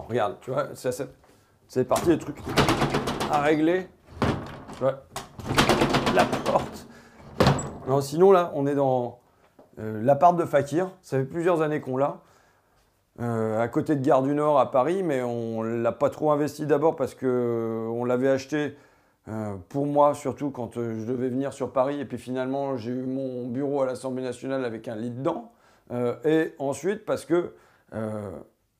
Regarde, tu vois, c'est parti des trucs à régler. La porte. Non, sinon là, on est dans euh, l'appart de Fakir. Ça fait plusieurs années qu'on l'a. Euh, à côté de Gare du Nord à Paris, mais on l'a pas trop investi d'abord parce que euh, on l'avait acheté pour moi surtout quand je devais venir sur Paris et puis finalement j'ai eu mon bureau à l'Assemblée nationale avec un lit dedans et ensuite parce que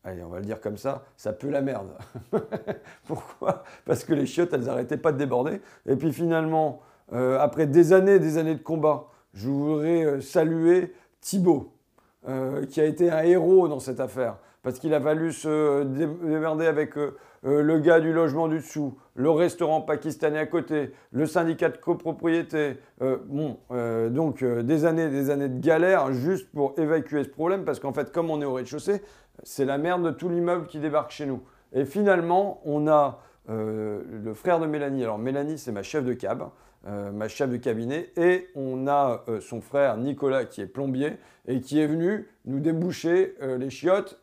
allez on va le dire comme ça ça pue la merde. Pourquoi? Parce que les chiottes elles arrêtaient pas de déborder. Et puis finalement euh, après des années et des années de combat je voudrais euh, saluer Thibaut euh, qui a été un héros dans cette affaire, parce qu'il a fallu se dé- démerder avec le gars du logement du dessous, le restaurant pakistanais à côté, le syndicat de copropriété. Bon, donc des années, des années de galère juste pour évacuer ce problème, parce qu'en fait, comme on est au rez-de-chaussée, c'est la merde de tout l'immeuble qui débarque chez nous. Et finalement, on a euh, le frère de Mélanie. Alors Mélanie, c'est ma chef de cab, euh, ma chef de cabinet, et on a euh, son frère Nicolas qui est plombier et qui est venu nous déboucher les chiottes.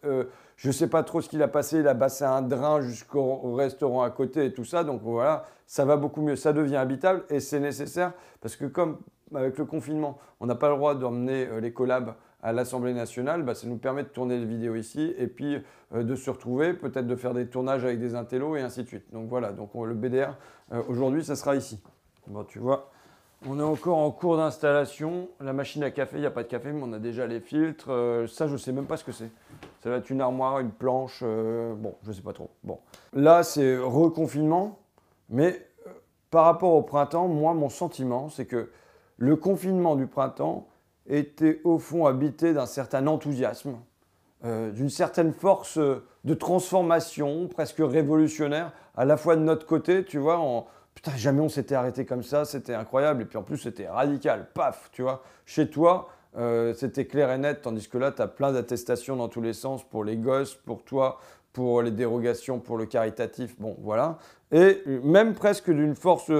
Je ne sais pas trop ce qu'il a passé, il a passé un drain jusqu'au au restaurant à côté et tout ça, donc voilà, ça va beaucoup mieux, ça devient habitable et c'est nécessaire parce que comme avec le confinement, on n'a pas le droit d'emmener les collabs à l'Assemblée nationale, bah, ça nous permet de tourner les vidéos ici et puis euh, de se retrouver, peut-être de faire des tournages avec des intellos et ainsi de suite. Donc voilà, donc on- le BDR, euh, aujourd'hui, ça sera ici. Bon, tu vois, on est encore en cours d'installation. La machine à café, il n'y a pas de café, mais on a déjà les filtres. Euh, ça, je ne sais même pas ce que c'est. Ça va être une armoire, une planche. bon, je ne sais pas trop. Bon. Là, c'est reconfinement. Mais par rapport au printemps, moi, mon sentiment, c'est que le confinement du printemps était au fond habité d'un certain enthousiasme, euh, d'une certaine force de transformation, presque révolutionnaire, à la fois de notre côté, tu vois, en, putain, jamais on s'était arrêté comme ça, c'était incroyable, et puis en plus c'était radical, paf, tu vois, chez toi, euh, c'était clair et net, tandis que là, tu as plein d'attestations dans tous les sens pour les gosses, pour toi, pour les dérogations, pour le caritatif, bon, voilà. Et même presque d'une force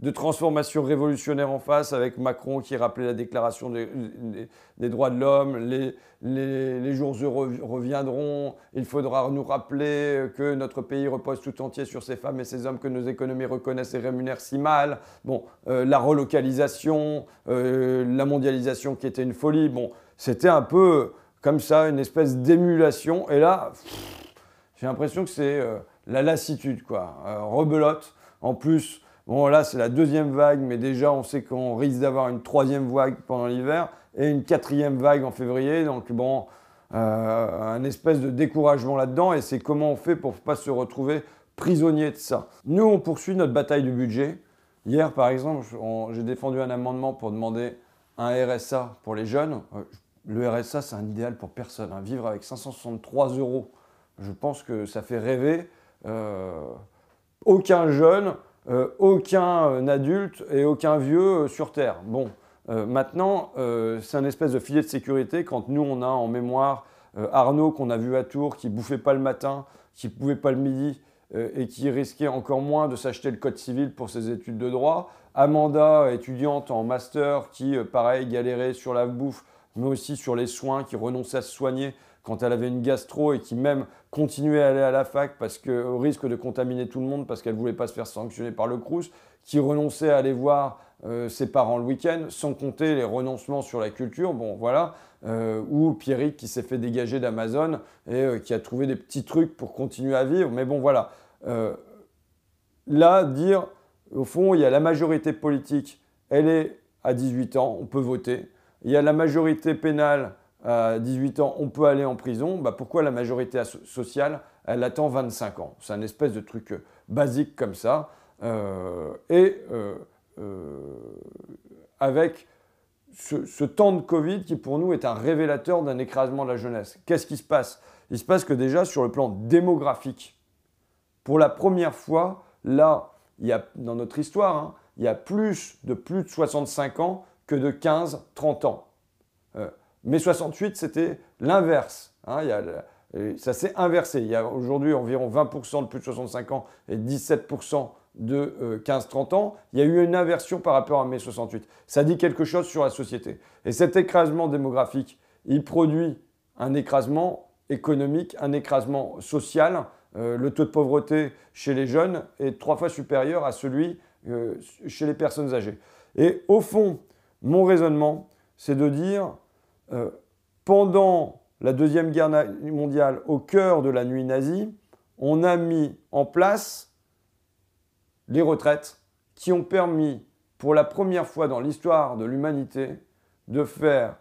de transformation révolutionnaire en face, avec Macron qui rappelait la déclaration des, droits de l'homme, les, les- jours heureux reviendront, il faudra nous rappeler que notre pays repose tout entier sur ces femmes et ces hommes que nos économies reconnaissent et rémunèrent si mal. Bon, euh, la relocalisation, euh, la mondialisation qui était une folie, bon, c'était un peu comme ça, une espèce d'émulation. Et là, j'ai l'impression que c'est euh, la lassitude, quoi. Rebelote. En plus, bon, là, c'est la deuxième vague, mais déjà, on sait qu'on risque d'avoir une troisième vague pendant l'hiver et une quatrième vague en février. Donc, bon, euh, un espèce de découragement là-dedans. Et c'est comment on fait pour ne pas se retrouver prisonnier de ça. Nous, on poursuit notre bataille du budget. Hier, par exemple, j'ai défendu un amendement pour demander un RSA pour les jeunes. Euh, Le RSA, c'est un idéal pour personne. hein. Vivre avec 563 euros, je pense que ça fait rêver. Euh, aucun jeune, euh, aucun euh, adulte et aucun vieux euh, sur Terre. Bon, maintenant, c'est un espèce de filet de sécurité quand nous, on a en mémoire Arnaud qu'on a vu à Tours, qui bouffait pas le matin, qui pouvait pas le midi et qui risquait encore moins de s'acheter le code civil pour ses études de droit. Amanda, étudiante en master, qui, pareil, galérait sur la bouffe, mais aussi sur les soins, qui renonçait à se soigner quand elle avait une gastro et qui même continuait à aller à la fac parce que, au risque de contaminer tout le monde parce qu'elle voulait pas se faire sanctionner par le Crous, qui renonçait à aller voir euh, ses parents le week-end, sans compter les renoncements sur la culture, bon voilà, euh, ou Pierrick qui s'est fait dégager d'Amazon et euh, qui a trouvé des petits trucs pour continuer à vivre, mais bon voilà. Là, dire, au fond, il y a la majorité politique, elle est à 18 ans, on peut voter. Il y a la majorité pénale à 18 ans, on peut aller en prison. Bah, pourquoi la majorité sociale, elle attend 25 ans? C'est un espèce de truc euh, basique comme ça. Euh, et euh, avec ce, ce temps de Covid qui pour nous est un révélateur d'un écrasement de la jeunesse. Qu'est-ce qui se passe? Il se passe que déjà sur le plan démographique, pour la première fois, là, il y a, dans notre histoire, hein, il y a plus de plus de 65 ans que de 15-30 ans. Euh, mais 68, c'était l'inverse. hein, ça s'est inversé. Il y a aujourd'hui environ 20% de plus de 65 ans et 17% de euh, 15-30 ans. Il y a eu une inversion par rapport à mai 68. Ça dit quelque chose sur la société. Et cet écrasement démographique, il produit un écrasement économique, un écrasement social. le taux de pauvreté chez les jeunes est trois fois supérieur à celui chez les personnes âgées. Et au fond, mon raisonnement, c'est de dire, pendant la Deuxième Guerre mondiale, au cœur de la nuit nazie, on a mis en place les retraites qui ont permis, pour la première fois dans l'histoire de l'humanité, de faire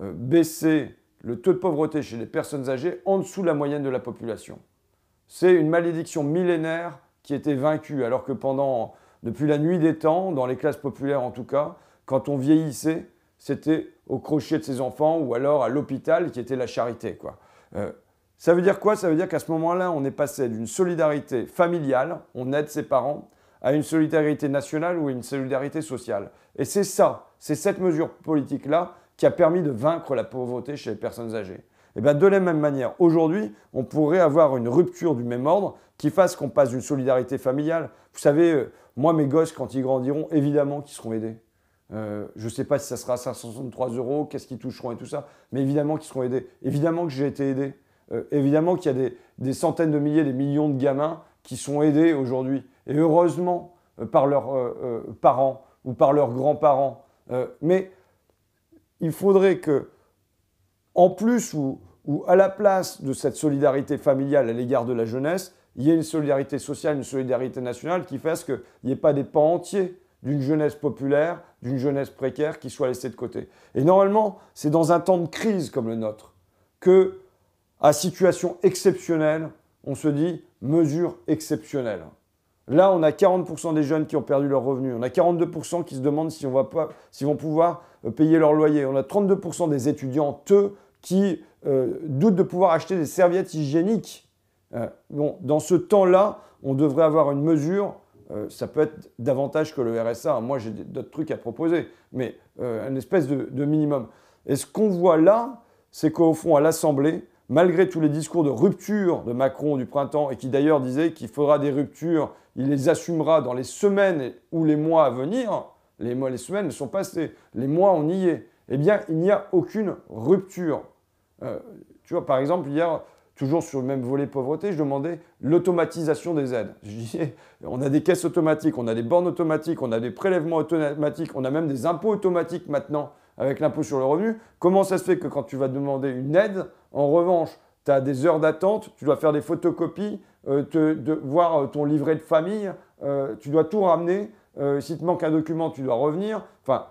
euh, baisser le taux de pauvreté chez les personnes âgées en dessous de la moyenne de la population. C'est une malédiction millénaire qui était vaincue, alors que pendant, depuis la nuit des temps, dans les classes populaires en tout cas, quand on vieillissait, c'était au crochet de ses enfants ou alors à l'hôpital qui était la charité. Quoi. Euh, ça veut dire quoi? Ça veut dire qu'à ce moment-là, on est passé d'une solidarité familiale, on aide ses parents, à une solidarité nationale ou une solidarité sociale. Et c'est ça, c'est cette mesure politique-là qui a permis de vaincre la pauvreté chez les personnes âgées. Et bien de la même manière, aujourd'hui, on pourrait avoir une rupture du même ordre qui fasse qu'on passe d'une solidarité familiale. Vous savez, euh, moi, mes gosses, quand ils grandiront, évidemment qu'ils seront aidés. Euh, je ne sais pas si ça sera 563 euros, qu'est-ce qu'ils toucheront et tout ça, mais évidemment qu'ils seront aidés. Évidemment que j'ai été aidé. Euh, évidemment qu'il y a des, centaines de milliers, des millions de gamins qui sont aidés aujourd'hui, et heureusement euh, par leurs parents ou par leurs grands-parents. mais il faudrait que, en plus ou, ou, à la place de cette solidarité familiale à l'égard de la jeunesse, il y ait une solidarité sociale, une solidarité nationale qui fasse qu'il n'y ait pas des pans entiers d'une jeunesse populaire, d'une jeunesse précaire qui soient laissés de côté. Et normalement, c'est dans un temps de crise comme le nôtre que à situation exceptionnelle, on se dit mesure exceptionnelle. Là, on a 40% des jeunes qui ont perdu leur revenu. On a 42% qui se demandent s'ils vont pouvoir euh, payer leur loyer. On a 32% des étudiants, eux, qui euh, doutent de pouvoir acheter des serviettes hygiéniques. Euh, bon, dans ce temps-là, on devrait avoir une mesure. Ça peut être davantage que le RSA. Moi, j'ai d'autres trucs à proposer, mais une espèce de, minimum. Et ce qu'on voit là, c'est qu'au fond, à l'Assemblée, malgré tous les discours de rupture de Macron du printemps, et qui d'ailleurs disait qu'il fera des ruptures, il les assumera dans les semaines ou les mois à venir, les mois, les semaines sont passées, les mois on y est, eh bien il n'y a aucune rupture. Euh, tu vois, par exemple, hier, toujours sur le même volet pauvreté, je demandais l'automatisation des aides. Je disais, on a des caisses automatiques, on a des bornes automatiques, on a des prélèvements automatiques, on a même des impôts automatiques maintenant avec l'impôt sur le revenu. Comment ça se fait que quand tu vas demander une aide, en revanche, tu as des heures d'attente, tu dois faire des photocopies, euh, voir euh, ton livret de famille, euh, tu dois tout ramener. si te manque un document, tu dois revenir. Enfin,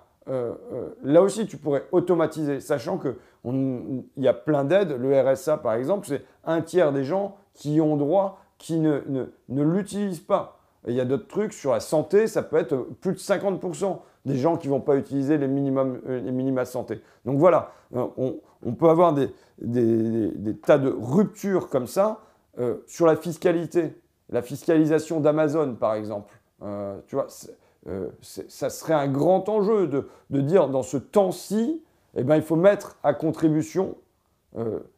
là aussi, tu pourrais automatiser, sachant qu'il y a plein d'aides. Le RSA, par exemple, c'est un tiers des gens qui ont droit, qui ne, l'utilisent pas. Il y a d'autres trucs sur la santé, ça peut être plus de 50% des gens qui ne vont pas utiliser les, minimums, les minima santé. Donc voilà, on, peut avoir des, tas de ruptures comme ça euh, sur la fiscalité. La fiscalisation d'Amazon, par exemple. Euh, tu vois, euh, ça serait un grand enjeu de, de dire dans ce temps-ci, eh ben, il faut mettre à contribution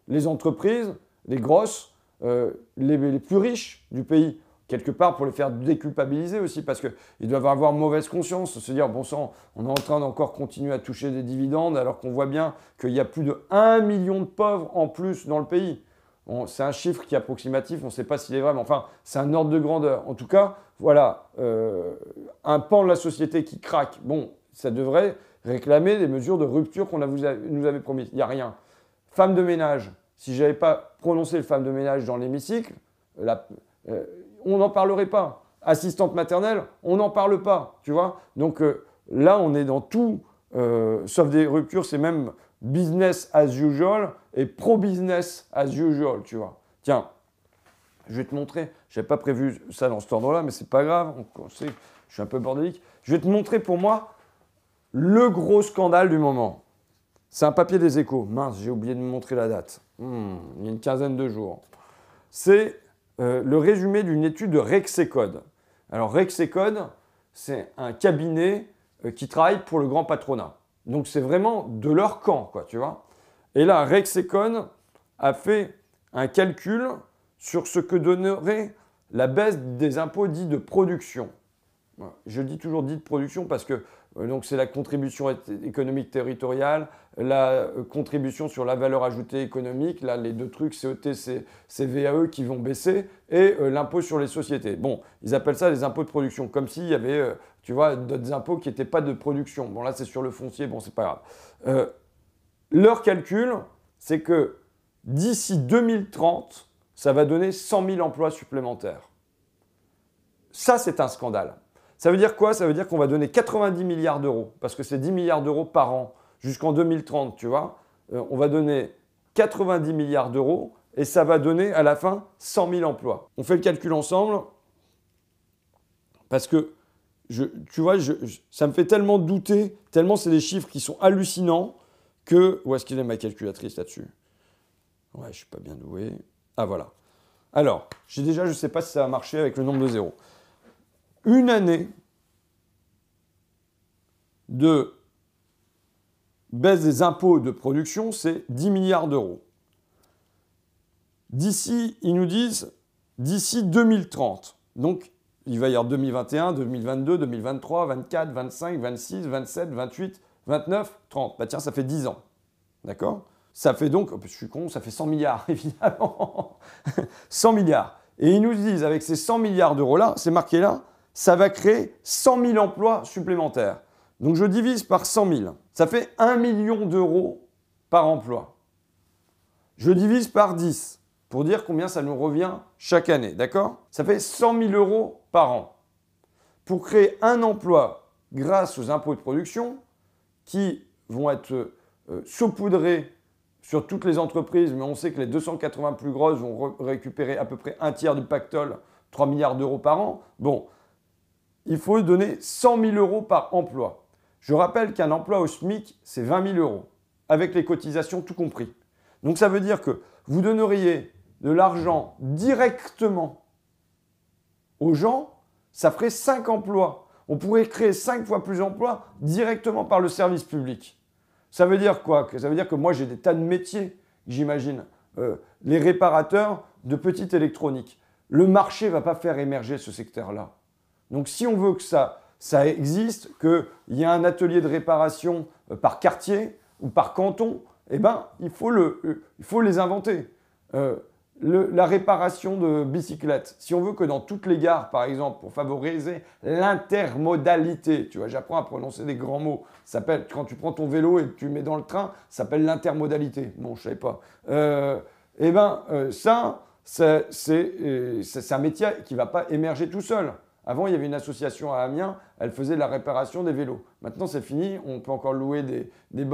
les entreprises, les grosses, les, les, plus riches du pays quelque part pour les faire déculpabiliser aussi, parce qu'ils doivent avoir mauvaise conscience, se dire, bon sang, on est en train d'encore continuer à toucher des dividendes, alors qu'on voit bien qu'il y a plus de 1 million de pauvres en plus dans le pays. C'est un chiffre qui est approximatif, on ne sait pas s'il est vrai, mais enfin, c'est un ordre de grandeur. En tout cas, voilà, euh, un pan de la société qui craque, bon, ça devrait réclamer des mesures de rupture qu'on nous avait promis. Il n'y a rien. Femme de ménage, si je n'avais pas prononcé le femme de ménage dans l'hémicycle, euh, on n'en parlerait pas. Assistante maternelle, on n'en parle pas, tu vois. Donc euh, là, on est dans tout, sauf des ruptures, c'est même business as usual et pro-business as usual, tu vois. Tiens, je vais te montrer, je n'avais pas prévu ça dans cet ordre-là, mais c'est pas grave, je suis un peu bordélique. Je vais te montrer pour moi le gros scandale du moment. C'est un papier des échos. Mince, j'ai oublié de me montrer la date. Hmm, il y a une quinzaine de jours. C'est euh, le résumé d'une étude de Rexecode. Alors Rexecode, c'est un cabinet euh, qui travaille pour le grand patronat. Donc c'est vraiment de leur camp, quoi, tu vois. Et là, Rexecode a fait un calcul sur ce que donnerait la baisse des impôts dits de production. Je dis toujours dit de production parce que euh, donc c'est la contribution économique territoriale, la euh, contribution sur la valeur ajoutée économique, là les deux trucs CET, c'est VAE qui vont baisser, et l'impôt sur les sociétés. Bon, ils appellent ça les impôts de production, comme s'il y avait, tu vois, d'autres impôts qui n'étaient pas de production. Bon là c'est sur le foncier, bon c'est pas grave. leur calcul, c'est que d'ici 2030, ça va donner 100 000 emplois supplémentaires. Ça, c'est un scandale. Ça veut dire quoi? Ça veut dire qu'on va donner 90 milliards d'euros, parce que c'est 10 milliards d'euros par an jusqu'en 2030, tu vois? Euh, on va donner 90 milliards d'euros et ça va donner à la fin 100 000 emplois. On fait le calcul ensemble parce que, tu vois, ça me fait tellement douter, tellement c'est des chiffres qui sont hallucinants que... Où est-ce qu'il est ma calculatrice là-dessus? Ouais, je suis pas bien doué. Ah voilà. Alors, j'ai déjà, je ne sais pas si ça va marcher avec le nombre de zéros une année de baisse des impôts de production, c'est 10 milliards d'euros. D'ici, ils nous disent, d'ici 2030. Donc, il va y avoir 2021, 2022, 2023, 24, 25, 26, 27, 28, 29, 30. Bah tiens, ça fait 10 ans. D'accord? Ça fait donc, oh, je suis con, ça fait 100 milliards, évidemment. 100 milliards. Et ils nous disent, avec ces 100 milliards d'euros-là, c'est marqué là, ça va créer 100 000 emplois supplémentaires. Donc je divise par 100 000. Ça fait 1 million d'euros par emploi. Je divise par 10 pour dire combien ça nous revient chaque année. D'accord? Ça fait 100 000 euros par an. Pour créer un emploi grâce aux impôts de production qui vont être euh, saupoudrés sur toutes les entreprises, mais on sait que les 280 plus grosses vont récupérer à peu près un tiers du pactole, 3 milliards d'euros par an. Bon, il faut donner 100 000 euros par emploi. Je rappelle qu'un emploi au SMIC, c'est 20 000 euros, avec les cotisations tout compris. Donc ça veut dire que vous donneriez de l'argent directement aux gens, ça ferait 5 emplois. On pourrait créer 5 fois plus d'emplois directement par le service public. Ça veut dire quoi Ça veut dire que moi j'ai des tas de métiers, j'imagine. Euh, les réparateurs de petite électronique. Le marché ne va pas faire émerger ce secteur-là. Donc si on veut que ça, ça existe, qu'il y ait un atelier de réparation euh, par quartier ou par canton, eh ben, il, faut euh, il faut les inventer. Euh, la réparation de bicyclettes. Si on veut que dans toutes les gares, par exemple, pour favoriser l'intermodalité, tu vois, j'apprends à prononcer des grands mots. Ça s'appelle, quand tu prends ton vélo et que tu mets dans le train, ça s'appelle l'intermodalité. Bon, je ne savais pas. eh bien, ça, c'est un métier qui ne va pas émerger tout seul. Avant, il y avait une association à Amiens, elle faisait la réparation des vélos. Maintenant, c'est fini, on peut encore louer des, des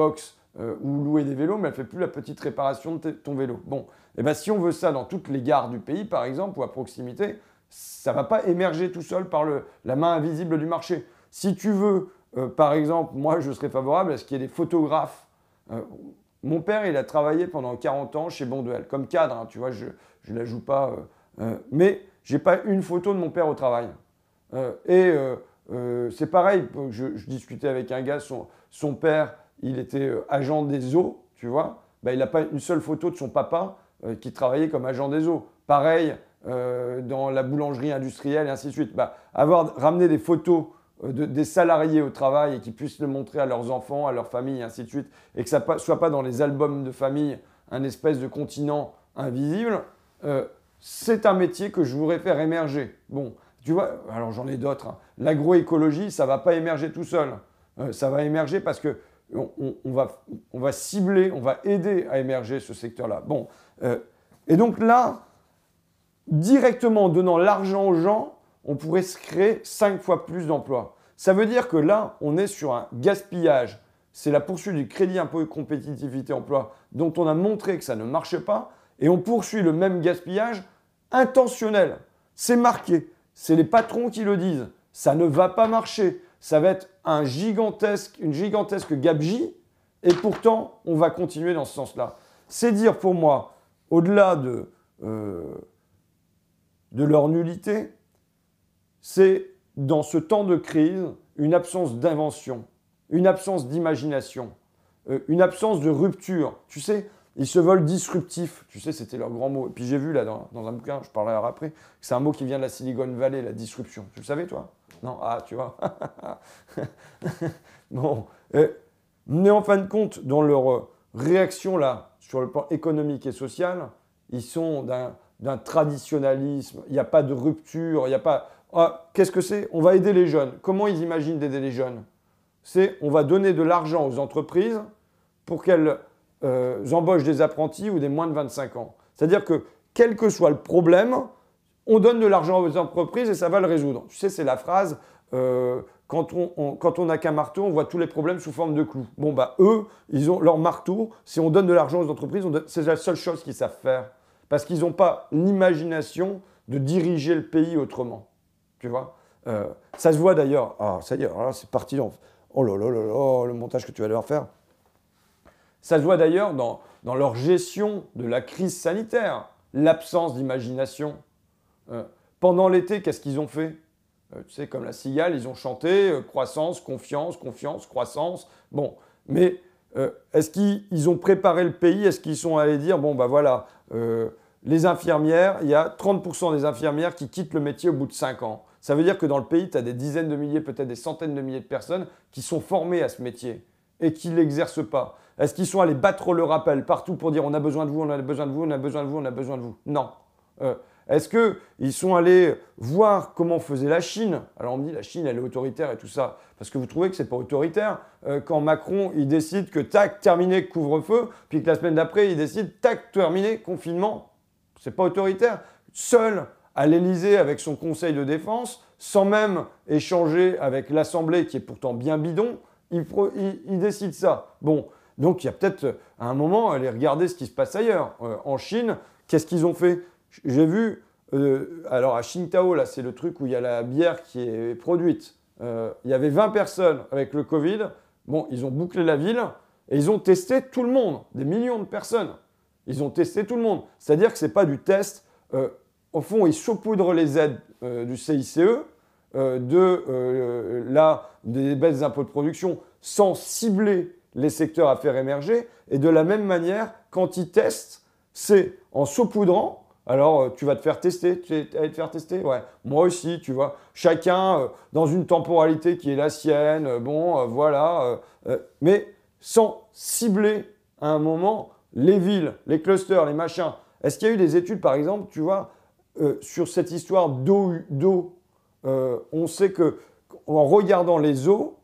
euh, ou louer des vélos, mais elle ne fait plus la petite réparation de ton vélo. Bon, et eh bien si on veut ça dans toutes les gares du pays, par exemple, ou à proximité, ça ne va pas émerger tout seul par le, la main invisible du marché. Si tu veux, euh, par exemple, moi, je serais favorable à ce qu'il y ait des photographes. Euh, mon père, il a travaillé pendant 40 ans chez Bonduel, comme cadre, hein, tu vois, je ne la joue pas. mais j'ai pas une photo de mon père au travail. Et c'est pareil, je, discutais avec un gars, son, père, il était agent des eaux, tu vois. Bah, il n'a pas une seule photo de son papa qui travaillait comme agent des eaux. Pareil dans la boulangerie industrielle et ainsi de suite. Bah, avoir ramené des photos des salariés au travail et qu'ils puissent le montrer à leurs enfants, à leur famille, et ainsi de suite, et que ça ne soit pas dans les albums de famille un espèce de continent invisible, c'est un métier que je voudrais faire émerger. Bon, tu vois, alors j'en ai d'autres. Hein. L'agroécologie, ça ne va pas émerger tout seul. Euh, ça va émerger parce que on, va, on, va, cibler, on va aider à émerger ce secteur-là. Bon, euh, et donc là, directement en donnant l'argent aux gens, on pourrait se créer cinq fois plus d'emplois. Ça veut dire que là, on est sur un gaspillage. C'est la poursuite du crédit impôt compétitivité emploi dont on a montré que ça ne marchait pas. Et on poursuit le même gaspillage intentionnel. C'est marqué c'est les patrons qui le disent. Ça ne va pas marcher. Ça va être un gigantesque, une gigantesque gabegie. Et pourtant, on va continuer dans ce sens-là. C'est dire pour moi, au-delà de, euh, de leur nullité, c'est dans ce temps de crise une absence d'invention, une absence d'imagination, euh, une absence de rupture. Tu sais, ils se veulent disruptifs, tu sais, c'était leur grand mot. Et puis j'ai vu là dans, un bouquin, je parlerai après, c'est un mot qui vient de la Silicon Valley, la disruption. Tu le savais toi? Non, ah, tu vois. bon. mais en fin de compte, dans leur euh, réaction là, sur le plan économique et social, ils sont d'un traditionnalisme. Il n'y a pas de rupture. Il n'y a pas. Ah, Qu'est-ce que c'est? On va aider les jeunes. Comment ils imaginent d'aider les jeunes? C'est on va donner de l'argent aux entreprises pour qu'elles euh, embauchent des apprentis ou des moins de 25 ans. C'est-à-dire que quel que soit le problème, on donne de l'argent aux entreprises et ça va le résoudre. Tu sais, c'est la phrase euh, quand on n'a qu'un marteau, on voit tous les problèmes sous forme de clous. Bon, bah, eux, ils ont leur marteau. Si on donne de l'argent aux entreprises, c'est la seule chose qu'ils savent faire. Parce qu'ils n'ont pas l'imagination de diriger le pays autrement. Tu vois? Euh, Ça se voit d'ailleurs. Ah, ça y est, c'est parti. Oh là là là là, le montage que tu vas devoir faire. Ça se voit d'ailleurs dans, dans leur gestion de la crise sanitaire, l'absence d'imagination. Euh, pendant l'été, qu'est-ce qu'ils ont fait? Euh, Tu sais, comme la cigale, ils ont chanté euh, croissance, confiance, confiance, croissance. Bon, mais est-ce qu'ils ont préparé le pays? Est-ce qu'ils sont allés dire, bon, bah voilà, les infirmières, il y a 30% des infirmières qui quittent le métier au bout de 5 ans. Ça veut dire que dans le pays, tu as des dizaines de milliers, peut-être des centaines de milliers de personnes qui sont formées à ce métier et qui ne l'exercent pas. Est-ce qu'ils sont allés battre le rappel partout pour dire on a besoin de vous, on a besoin de vous, on a besoin de vous, on a besoin de vous? Non. Euh, est-ce qu'ils sont allés voir comment faisait la Chine? Alors on me dit la Chine elle est autoritaire et tout ça. Parce que vous trouvez que c'est pas autoritaire euh, quand Macron il décide que tac, terminé couvre-feu, puis que la semaine d'après il décide tac, terminé confinement. C'est pas autoritaire. Seul à l'Elysée avec son conseil de défense, sans même échanger avec l'Assemblée qui est pourtant bien bidon, il, décide ça. Bon, donc il y a peut-être à un moment aller regarder ce qui se passe ailleurs. Euh, en Chine, qu'est-ce qu'ils ont fait? J'ai vu, euh, alors à Qingdao, là c'est le truc où il y a la bière qui est produite. il y avait 20 personnes avec le Covid. Bon, ils ont bouclé la ville et ils ont testé tout le monde, des millions de personnes. Ils ont testé tout le monde. C'est-à-dire que ce n'est pas du test. au fond, ils saupoudrent les aides du CICE, de là, des baisses d'impôts de production, sans cibler les secteurs à faire émerger. Et de la même manière, quand ils testent, c'est en saupoudrant. Alors, euh, tu vas te faire tester, tu te faire tester? Ouais, moi aussi, tu vois. Chacun euh, dans une temporalité qui est la sienne, euh, bon, voilà. mais sans cibler à un moment les villes, les clusters, les machins. Est-ce qu'il y a eu des études, par exemple, tu vois, sur cette histoire d'eau On sait que en regardant les eaux,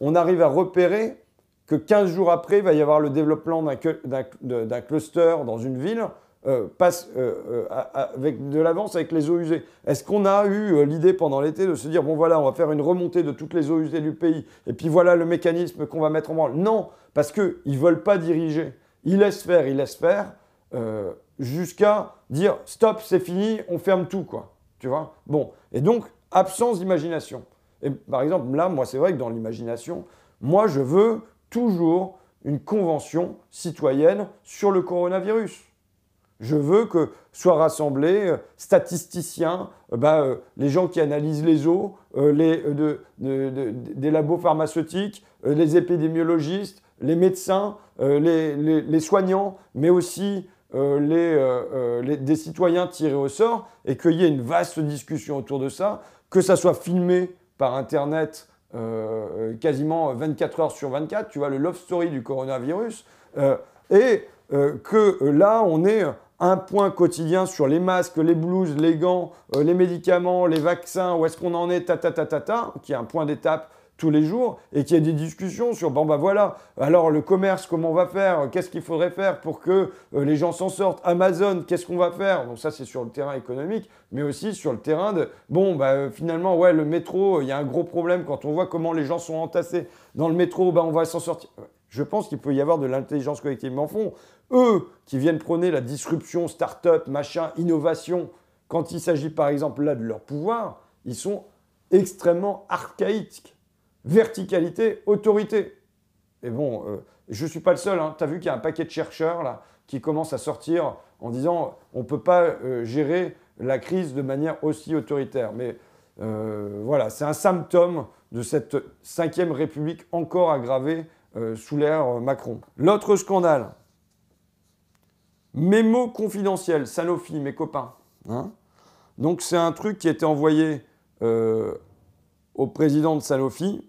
on arrive à repérer que 15 jours après, il va y avoir le développement d'un cluster dans une ville, euh, passe euh, euh, avec de l'avance avec les eaux usées. Est-ce qu'on a eu l'idée pendant l'été de se dire, bon voilà, on va faire une remontée de toutes les eaux usées du pays, et puis voilà le mécanisme qu'on va mettre en branle? Non, parce qu'ils ne veulent pas diriger. Ils laissent faire, ils laissent faire, jusqu'à dire, stop, c'est fini, on ferme tout, quoi. Tu vois? Bon, et donc, absence d'imagination. Et par exemple, là, moi, c'est vrai que dans l'imagination, moi, je veux toujours une convention citoyenne sur le coronavirus. Je veux que soient rassemblés euh, statisticiens, euh, bah, euh, les gens qui analysent les eaux, les, des labos pharmaceutiques, les épidémiologistes, les médecins, les, soignants, mais aussi des citoyens tirés au sort, et qu'il y ait une vaste discussion autour de ça, que ça soit filmé par Internet euh, quasiment 24 heures sur 24, tu vois, le love story du coronavirus, euh, et euh, que là, on est un point quotidien sur les masques, les blouses, les gants, les médicaments, les vaccins, où est-ce qu'on en est, ta ta ta ta ta, qui est un point d'étape tous les jours et qu'il y des discussions sur bon bah voilà, alors le commerce, comment on va faire, qu'est-ce qu'il faudrait faire pour que euh, les gens s'en sortent, Amazon, qu'est-ce qu'on va faire? Donc ça c'est sur le terrain économique, mais aussi sur le terrain de bon bah euh, finalement ouais le métro, il y a un gros problème quand on voit comment les gens sont entassés dans le métro, bah on va s'en sortir. Je pense qu'il peut y avoir de l'intelligence collective. Mais en fond, eux qui viennent prôner la disruption, start-up, machin, innovation, quand il s'agit par exemple là de leur pouvoir, ils sont extrêmement archaïques verticalité, autorité. Et bon, euh, je ne suis pas le seul. Hein. Tu as vu qu'il y a un paquet de chercheurs là, qui commencent à sortir en disant on ne peut pas euh, gérer la crise de manière aussi autoritaire. Mais euh, voilà, c'est un symptôme de cette cinquième république encore aggravée sous l'ère Macron. L'autre scandale, mémo confidentiel, Sanofi, mes copains. Hein. Donc c'est un truc qui a été envoyé au président de Sanofi.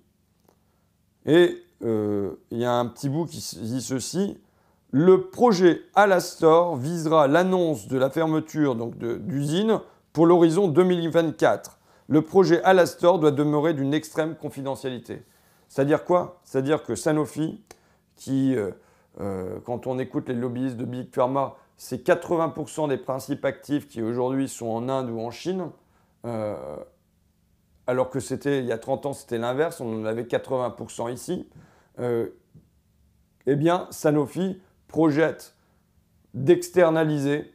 Et euh, il y a un petit bout qui dit ceci. Le projet Alastor visera l'annonce de la fermeture d'usine pour l'horizon 2024. Le projet Alastor doit demeurer d'une extrême confidentialité. C'est-à-dire quoi? C'est-à-dire que Sanofi, qui, euh, euh, quand on écoute les lobbyistes de Big Pharma, c'est 80% des principes actifs qui aujourd'hui sont en Inde ou en Chine, alors que c'était il y a 30 ans, c'était l'inverse, on en avait 80% ici. eh bien, Sanofi projette d'externaliser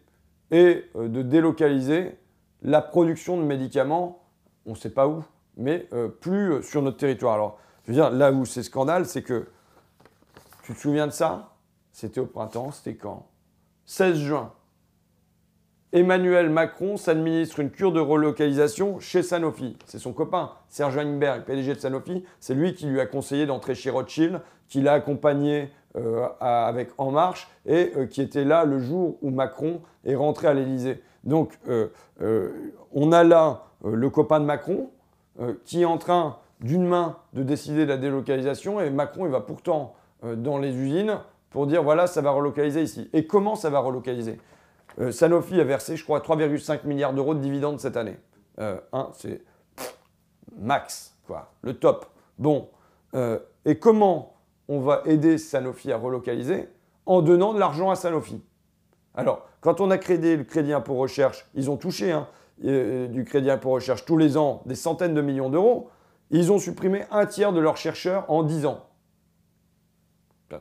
et euh, de délocaliser la production de médicaments, on ne sait pas où, mais euh, plus euh, sur notre territoire. Je veux dire, là où c'est scandale, c'est que, tu te souviens de ça? C'était au printemps, c'était quand? 16 juin. Emmanuel Macron s'administre une cure de relocalisation chez Sanofi. C'est son copain, Serge Weinberg, PDG de Sanofi. C'est lui qui lui a conseillé d'entrer chez Rothschild, qui l'a accompagné euh, avec En Marche et euh, qui était là le jour où Macron est rentré à l'Élysée. Donc euh, on a là le copain de Macron qui est en train d'une main de décider de la délocalisation et Macron il va pourtant dans les usines pour dire voilà ça va relocaliser ici. Et comment ça va relocaliser? Sanofi a versé je crois 3,5 milliards d'euros de dividendes cette année. Hein, c'est max, quoi, le top. Bon, et comment on va aider Sanofi à relocaliser? En donnant de l'argent à Sanofi. Alors, quand on a créé le crédit impôt recherche, ils ont touché hein, euh, du crédit impôt recherche tous les ans des centaines de millions d'euros. Ils ont supprimé un tiers de leurs chercheurs en 10 ans.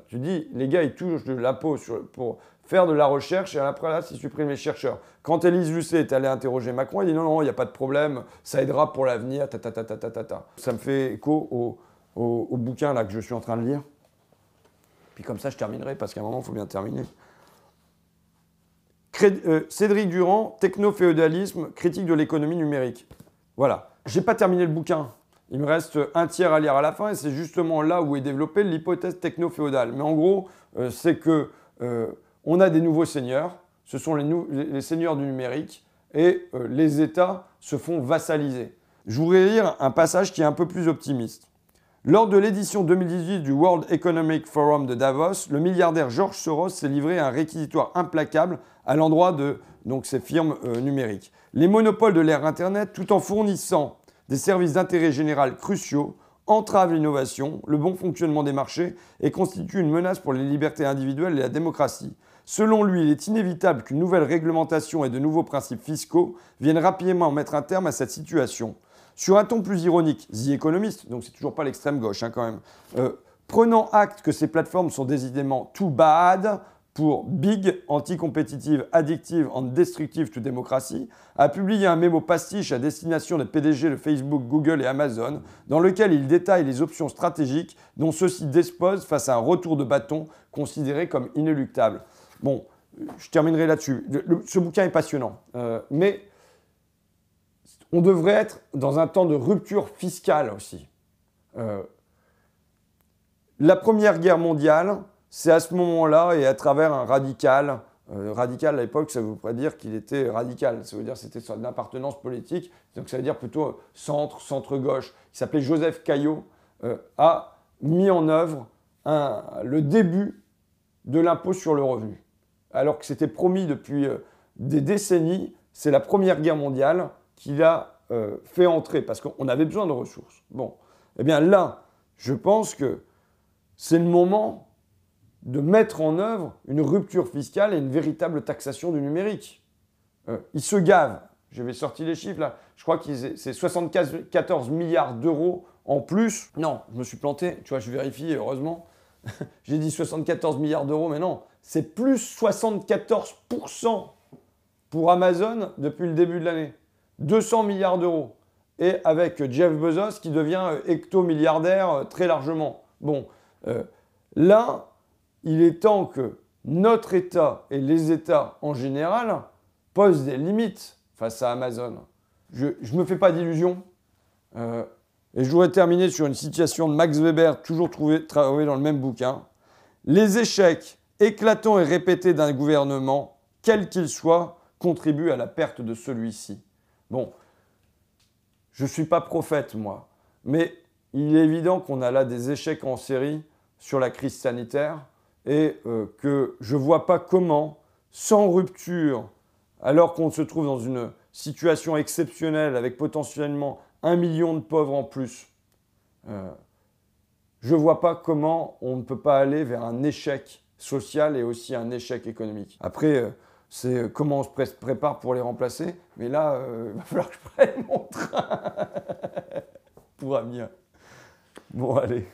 Tu dis, les gars, ils touchent de l'impôt pour faire de la recherche et après là, ils suppriment les chercheurs. Quand Élise Lucet est allée interroger Macron, il dit non, non, il n'y a pas de problème, ça aidera pour l'avenir. Ça me fait écho au, au bouquin là que je suis en train de lire. Puis comme ça, je terminerai, parce qu'à un moment, il faut bien terminer. Euh, Cédric Durand, Techno-féodalisme, critique de l'économie numérique. Voilà. Je n'ai pas terminé le bouquin. Il me reste un tiers à lire à la fin, et c'est justement là où est développée l'hypothèse techno-féodale. Mais en gros, euh, c'est que euh, on a des nouveaux seigneurs, ce sont les, seigneurs du numérique, et les États se font vassaliser. Je voudrais lire un passage qui est un peu plus optimiste. Lors de l'édition 2018 du World Economic Forum de Davos, le milliardaire George Soros s'est livré à un réquisitoire implacable à l'endroit de donc, ces firmes euh, numériques. Les monopoles de l'ère Internet, tout en fournissant des services d'intérêt général cruciaux, entravent l'innovation, le bon fonctionnement des marchés et constituent une menace pour les libertés individuelles et la démocratie. Selon lui, il est inévitable qu'une nouvelle réglementation et de nouveaux principes fiscaux viennent rapidement mettre un terme à cette situation. Sur un ton plus ironique, The Economist, donc c'est toujours pas l'extrême gauche hein, quand même, euh, prenant acte que ces plateformes sont décidément too bad pour big, anticompétitive, addictive and destructive to démocratie, a publié un mémo pastiche à destination des PDG de Facebook, Google et Amazon, dans lequel il détaille les options stratégiques dont ceux-ci disposent face à un retour de bâton considéré comme inéluctable. Bon, je terminerai là-dessus. Ce bouquin est passionnant, euh, mais on devrait être dans un temps de rupture fiscale aussi. Euh, la Première Guerre mondiale, c'est à ce moment-là et à travers un radical. Euh, radical à l'époque, ça veut pas dire qu'il était radical, ça veut dire que c'était une appartenance politique, donc ça veut dire plutôt centre, centre-gauche. Il s'appelait Joseph Caillot, euh, a mis en œuvre le début de l'impôt sur le revenu. Alors que c'était promis depuis des décennies, c'est la Première Guerre mondiale, qu'il a euh, fait entrer, parce qu'on avait besoin de ressources. Bon, eh bien là, je pense que c'est le moment de mettre en œuvre une rupture fiscale et une véritable taxation du numérique. Euh, ils se gavent. Je vais sortir les chiffres là. Je crois que c'est 74 milliards d'euros en plus. Non, je me suis planté. Tu vois, je vérifie, heureusement. J'ai dit 74 milliards d'euros, mais non. C'est plus 74% pour Amazon depuis le début de l'année. 200 milliards d'euros. Et avec Jeff Bezos qui devient euh, hecto-milliardaire euh, très largement. Bon, euh, là, il est temps que notre État et les États en général posent des limites face à Amazon. Je ne me fais pas d'illusions. et je voudrais terminer sur une situation de Max Weber, toujours trouvé, trouvé dans le même bouquin. Les échecs éclatants et répétés d'un gouvernement, quel qu'il soit, contribuent à la perte de celui-ci. Bon, je ne suis pas prophète, moi, Mais il est évident qu'on a là des échecs en série sur la crise sanitaire et euh, que je ne vois pas comment, sans rupture, alors qu'on se trouve dans une situation exceptionnelle avec potentiellement un million de pauvres en plus, euh, je ne vois pas comment on ne peut pas aller vers un échec social et aussi un échec économique. Après, euh, c'est comment on se prépare pour les remplacer, mais là, il va falloir que je prenne mon train pour Amiens. Bon, allez.